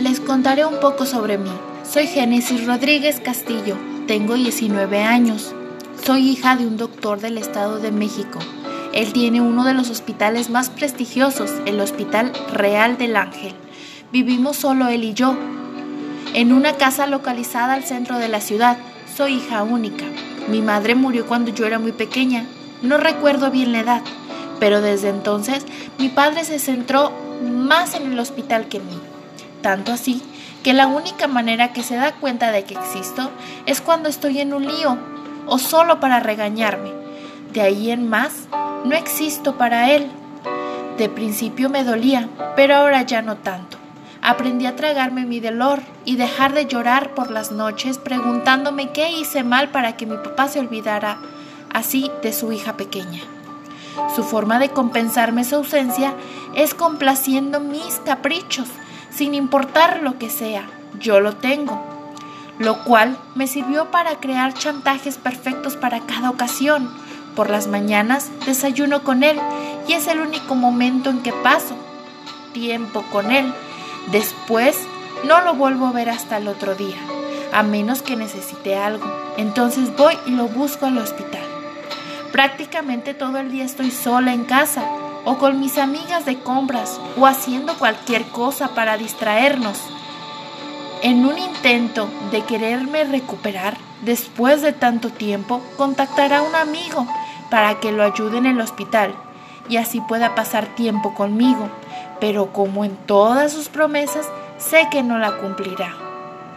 les contaré un poco sobre mí. Soy Génesis Rodríguez Castillo, tengo 19 años. Soy hija de un doctor del Estado de México. Él tiene uno de los hospitales más prestigiosos, el Hospital Real del Ángel. Vivimos solo él y yo, en una casa localizada al centro de la ciudad. Soy hija única. Mi madre murió cuando yo era muy pequeña. No recuerdo bien la edad, pero desde entonces mi padre se centró más en el hospital que en mí. Tanto así que la única manera que se da cuenta de que existo es cuando estoy en un lío o solo para regañarme. De ahí en más, no existo para él. De principio me dolía, pero ahora ya no tanto. Aprendí a tragarme mi dolor y dejar de llorar por las noches preguntándome qué hice mal para que mi papá se olvidara así de su hija pequeña. Su forma de compensarme su ausencia es complaciendo mis caprichos, sin importar lo que sea, yo lo tengo, lo cual me sirvió para crear chantajes perfectos para cada ocasión. Por las mañanas desayuno con él y es el único momento en que paso tiempo con él. Después no lo vuelvo a ver hasta el otro día, a menos que necesite algo. Entonces voy y lo busco al hospital. Prácticamente todo el día estoy sola en casa o con mis amigas de compras o haciendo cualquier cosa para distraernos. En un intento de quererme recuperar después de tanto tiempo, contactará a un amigo para que lo ayude en el hospital y así pueda pasar tiempo conmigo, pero como en todas sus promesas, sé que no la cumplirá.